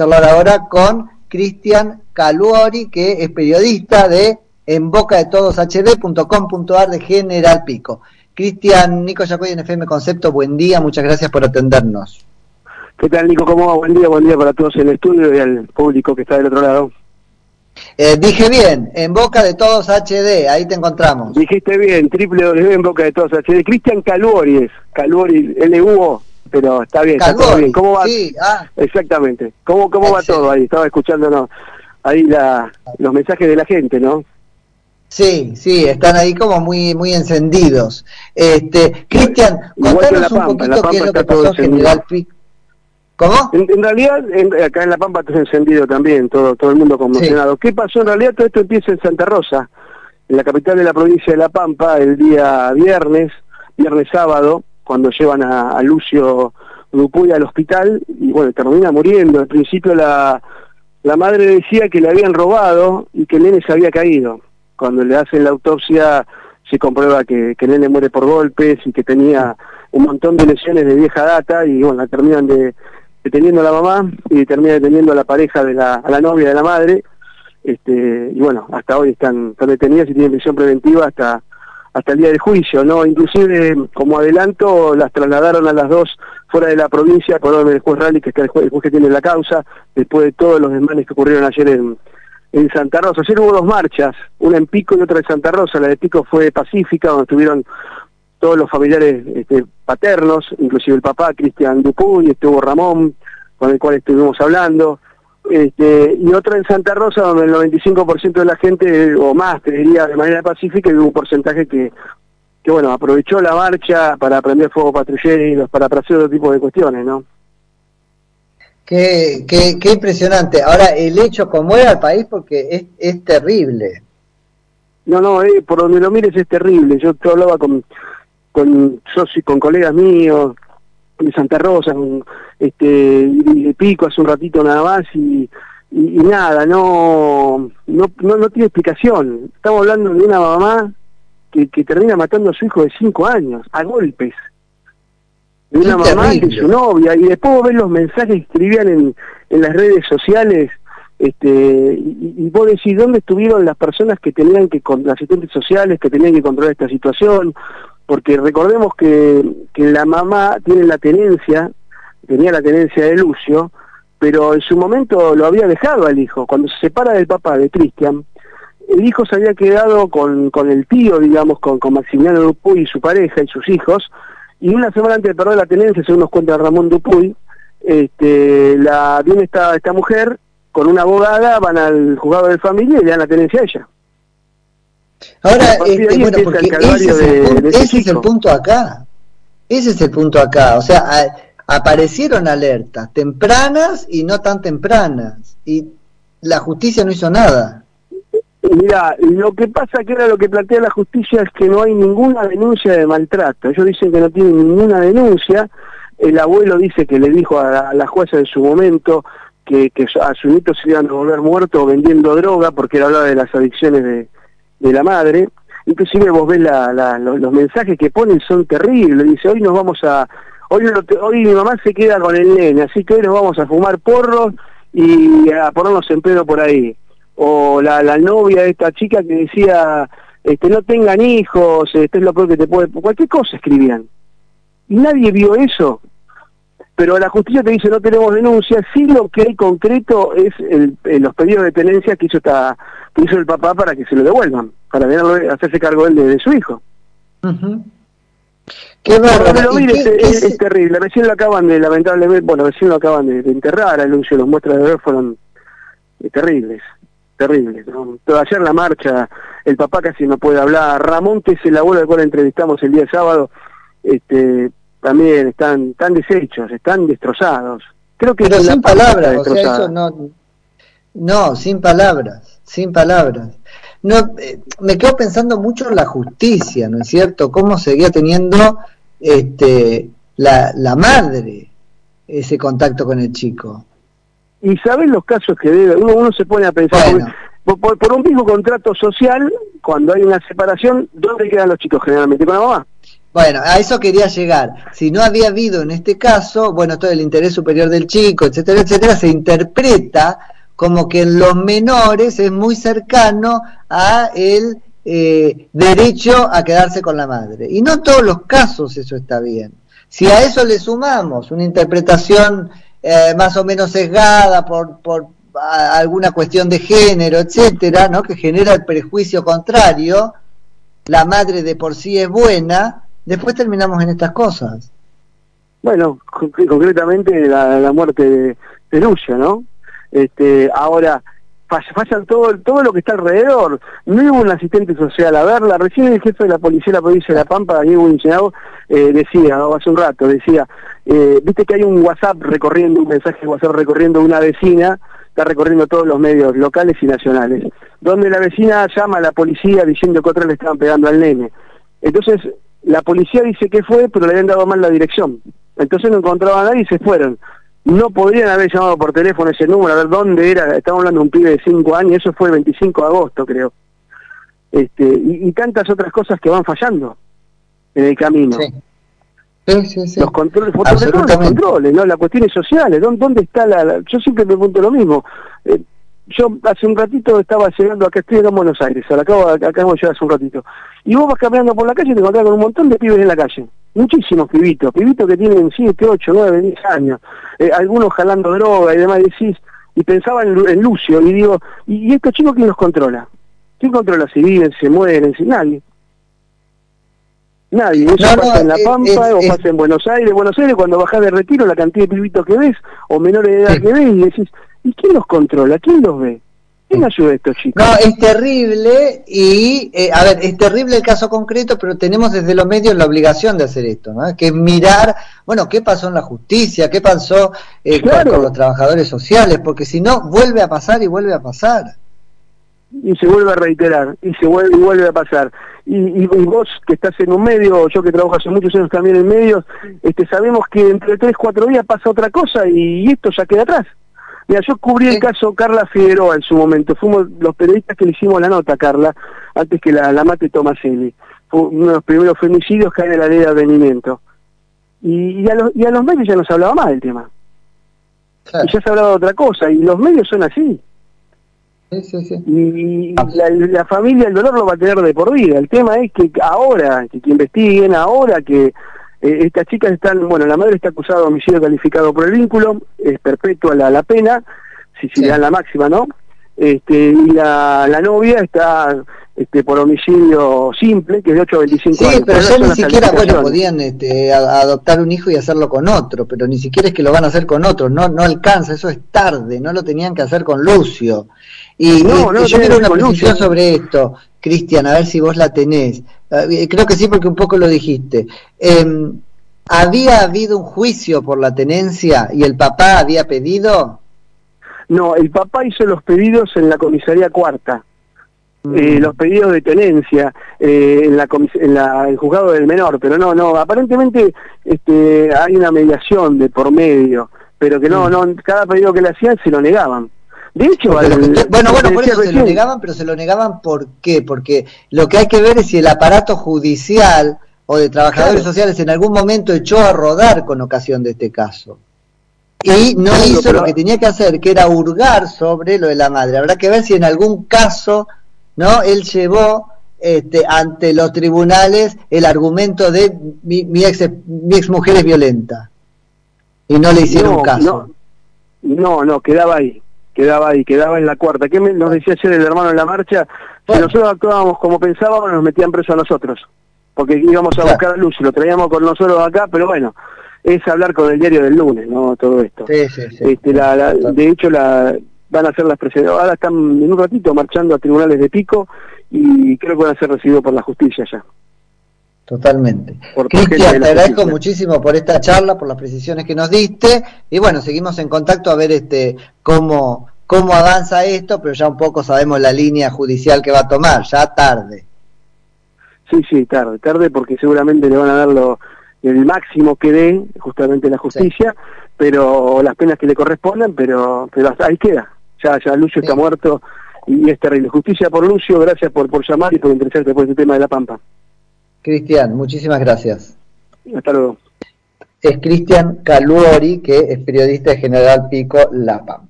charlar ahora con Cristian Caluori, que es periodista de en boca de todos hd.com.ar de General Pico. Cristian, Nico Yacoy en FM Concepto, buen día, muchas gracias por atendernos. ¿Qué tal, Nico? ¿Cómo va? Buen día, buen día para todos en el estudio y al público que está del otro lado. Eh, dije bien, en boca de todos HD, ahí te encontramos. Dijiste bien, triple W en boca de todos HD. Cristian Caluori es, Caluori, L-U-O, pero está bien, está todo bien. ¿Cómo va? Sí, ah. Exactamente. ¿Cómo, cómo va todo ahí? Estaba escuchando ahí la, los mensajes de la gente, ¿no? Sí, sí, están ahí como muy muy encendidos. Este, Cristian, contanos un poquito qué es lo que pasó en General. ¿Cómo? En, realidad, acá en La Pampa está encendido también, todo todo el mundo conmocionado. ¿Qué pasó? En realidad todo esto empieza en Santa Rosa, en la capital de la provincia de La Pampa, el día viernes, viernes sábado, cuando llevan a, Lucio Dupuy al hospital, y bueno, termina muriendo. Al principio la, la madre decía que le habían robado y que el nene se había caído cuando le hacen la autopsia se comprueba que, que el nene muere por golpes y que tenía un montón de lesiones de vieja data y bueno, la terminan de, deteniendo a la mamá y termina deteniendo a la pareja de la, a la novia de la madre, este, y bueno, hasta hoy están, están detenidas y tienen prisión preventiva hasta hasta el día del juicio, ¿no? Inclusive, como adelanto, las trasladaron a las dos fuera de la provincia por orden del juez Rally, que está el juez, el juez que tiene la causa, después de todos los desmanes que ocurrieron ayer en, en Santa Rosa. Ayer hubo dos marchas, una en Pico y otra en Santa Rosa. La de Pico fue pacífica, donde estuvieron todos los familiares este, paternos, inclusive el papá, Cristian Dupuy, estuvo Ramón, con el cual estuvimos hablando. Este, y otra en Santa Rosa, donde el 95% de la gente, o más, te diría, de manera pacífica, y hubo un porcentaje que, que bueno, aprovechó la marcha para prender fuego patrulleros, para hacer otro tipo de cuestiones, ¿no? Qué, qué, qué, impresionante. Ahora, el hecho como era el país, porque es, es terrible. No, no, eh, por donde lo mires es terrible. Yo, te hablaba con, con socios, con colegas míos de Santa Rosa, este, de Pico hace un ratito nada más y, y, nada, no, no, no, no, tiene explicación. Estamos hablando de una mamá que, que termina matando a su hijo de cinco años, a golpes de una mamá y de su novia, y después ves los mensajes que escribían en, en las redes sociales, este, y, y, vos decís, ¿dónde estuvieron las personas que tenían que, con las asistentes sociales, que tenían que controlar esta situación? Porque recordemos que, que la mamá tiene la tenencia, tenía la tenencia de Lucio, pero en su momento lo había dejado al hijo. Cuando se separa del papá de Cristian, el hijo se había quedado con, con el tío, digamos, con, con Maximiliano Dupuy y su pareja y sus hijos, y una semana antes de perder la tenencia, según nos cuenta Ramón Dupuy, este, la, viene esta, esta mujer con una abogada, van al juzgado de familia y le dan la tenencia a ella. Ahora, este, bueno, porque ese, es el, punto, ese es el punto acá. Ese es el punto acá. O sea, aparecieron alertas tempranas y no tan tempranas. Y la justicia no hizo nada. Mira, lo que pasa que era lo que plantea la justicia es que no hay ninguna denuncia de maltrato. Ellos dicen que no tienen ninguna denuncia. El abuelo dice que le dijo a la, jueza en su momento que, a su nieto se iban a volver muerto vendiendo droga porque él hablaba de las adicciones de, la madre. Inclusive vos ves los, mensajes que ponen son terribles. Dice, hoy nos vamos a... Hoy, hoy mi mamá se queda con el nene, así que hoy nos vamos a fumar porros y a ponernos en pedo por ahí o la, novia de esta chica que decía, este, no tengan hijos, este es lo peor que te puede... Cualquier cosa escribían. Y nadie vio eso. Pero la justicia te dice, no tenemos denuncia, sí lo que hay concreto es el, los pedidos de tenencia que hizo, esta, que hizo el papá para que se lo devuelvan, para hacerse cargo él de, su hijo. Qué bárbaro. es, terrible. Recién lo acaban de, lamentablemente, bueno, recién lo acaban de, enterrar a Lucio, los muestras de ver fueron eh, terribles terrible. ¿no? Ayer la marcha, el papá casi no puede hablar. Ramón, que es el abuelo al cual entrevistamos el día sábado, este, también están, tan deshechos, están destrozados. Creo que Pero sin palabras, o sea, eso no, no, sin palabras, sin palabras. No, eh, me quedo pensando mucho en la justicia, ¿no es cierto? Cómo seguía teniendo este, la, la madre ese contacto con el chico. Y sabes los casos que debe, uno, uno se pone a pensar, por, un mismo contrato social, cuando hay una separación, ¿dónde quedan los chicos generalmente? Con la mamá. Bueno, a eso quería llegar. Si no había habido en este caso, bueno, todo el interés superior del chico, etcétera, etcétera, se interpreta como que en los menores es muy cercano a el eh, derecho a quedarse con la madre. Y no en todos los casos eso está bien. Si a eso le sumamos una interpretación eh, más o menos sesgada por, por alguna cuestión de género, etcétera, ¿no? que genera el prejuicio contrario, la madre de por sí es buena, después terminamos en estas cosas. Bueno, concretamente la, muerte de, de ¿no? Este, ahora, fallan todo, todo lo que está alrededor. No hubo un asistente social a verla. Recién el jefe de la policía de la provincia de La Pampa, Diego Incenado, eh, decía, hace un rato, decía, eh, viste que hay un WhatsApp recorriendo, un mensaje de WhatsApp recorriendo una vecina, está recorriendo todos los medios locales y nacionales, donde la vecina llama a la policía diciendo que otra le estaban pegando al nene. Entonces, la policía dice que fue, pero le habían dado mal la dirección. Entonces no encontraban a nadie y se fueron. No podrían haber llamado por teléfono ese número, a ver dónde era. Estamos hablando de un pibe de 5 años, eso fue el 25 de agosto, creo. Este, y, tantas otras cosas que van fallando en el camino. Sí. Sí, sí, Los controles, los controles, ¿no? Las cuestiones sociales, ¿dónde, dónde está la, Yo siempre me pregunto lo mismo. Eh, yo hace un ratito estaba llegando acá, estoy en Buenos Aires, ahora acabo, acabo de llegar hace un ratito. Y vos vas caminando por la calle y te encontrás con un montón de pibes en la calle. Muchísimos pibitos, pibitos que tienen 7, 8, 9, 10 años, eh, algunos jalando droga y demás, y decís, y pensaba en, Lucio, y digo, ¿y, estos chicos quién los controla? ¿Quién controla si viven, se mueren, si nadie? Nadie, eso pasa en La Pampa o pasa en Buenos Aires. Buenos Aires, cuando bajás de retiro, la cantidad de pibitos que ves, o menores de edad que ves, y decís, ¿y quién los controla? ¿Quién los ve? ¿Quién ayuda a estos chicos? No, es terrible y, eh, a ver, es terrible el caso concreto, pero tenemos desde los medios la obligación de hacer esto, ¿no? Que es mirar, bueno, qué pasó en la justicia, qué pasó eh, con, los trabajadores sociales, porque si no, vuelve a pasar y vuelve a pasar. Y se vuelve a reiterar, y se vuelve y vuelve a pasar. Y, y, vos que estás en un medio, yo que trabajo hace muchos años también en medios, este, sabemos que entre tres, cuatro días pasa otra cosa y esto ya queda atrás. Mira, yo cubrí el caso Carla Figueroa en su momento. Fuimos los periodistas que le hicimos la nota a Carla, antes que la, la mate Tomaselli. Fue uno de los primeros femicidios que hay en la ley de advenimiento. Y, a los, y a los medios ya no se hablaba más del tema. Y ya se hablaba de otra cosa. Y los medios son así. Sí, sí, sí. Y la, la, familia el dolor lo va a tener de por vida. El tema es que ahora, que, que investiguen, ahora que eh, estas chicas están, bueno, la madre está acusada de homicidio calificado por el vínculo, es perpetua la, la pena, si, si le dan la máxima, ¿no? Este, y la, la novia está este, por homicidio simple, que es de 8 a 25 años. Sí, pero ya ni siquiera, bueno, podían este, adoptar un hijo y hacerlo con otro, pero ni siquiera es que lo van a hacer con otro, no, no alcanza, eso es tarde, no lo tenían que hacer con Lucio. Y, no, no, yo quiero una precisión sobre esto, Cristian, a ver si vos la tenés. Eh, creo que sí, porque un poco lo dijiste. Em, ¿Había habido un juicio por la tenencia y el papá había pedido? No, el papá hizo los pedidos en la comisaría cuarta. Mm. Eh, los pedidos de tenencia eh, en, la en la el juzgado del menor, pero no, no, aparentemente este, hay una mediación de por medio, pero que no, mm. no, cada pedido que le hacían se lo negaban. De hecho, bueno, bueno, por eso se lo negaban, pero se lo negaban ¿por qué? Porque lo que hay que ver es si el aparato judicial o de trabajadores sociales en algún momento echó a rodar con ocasión de este caso. Y no hizo lo que tenía que hacer, que era hurgar sobre lo de la madre. Habrá que ver si en algún caso, ¿no? Él llevó este, ante los tribunales el argumento de mi, mi, ex, mi ex mujer es violenta. Y no le hicieron caso. no, no, quedaba ahí quedaba ahí, quedaba en la cuarta. ¿Qué nos decía ayer el hermano en la marcha? Si nosotros actuábamos como pensábamos, nos metían preso a nosotros, porque íbamos a buscar luz lo traíamos con nosotros acá, pero bueno, es hablar con el diario del lunes, ¿no? Todo esto. Sí, sí, sí. Este, la, de hecho, la, van a ser las presiones. Ahora están en un ratito marchando a tribunales de pico y creo que van a ser recibidos por la justicia ya. Totalmente. Cristian, te agradezco muchísimo por esta charla, por las precisiones que nos diste y bueno, seguimos en contacto a ver este cómo cómo avanza esto, pero ya un poco sabemos la línea judicial que va a tomar, ya tarde. Sí, sí, tarde, tarde porque seguramente le van a dar lo, el máximo que dé justamente la justicia, pero las penas que le correspondan, pero pero ahí queda. Ya ya Lucio está muerto y es terrible. Justicia por Lucio, gracias por, por llamar y por interesarte por este tema de La Pampa. Cristian, muchísimas gracias. Hasta luego. Es Cristian Caluori, que es periodista de General Pico La Pampa.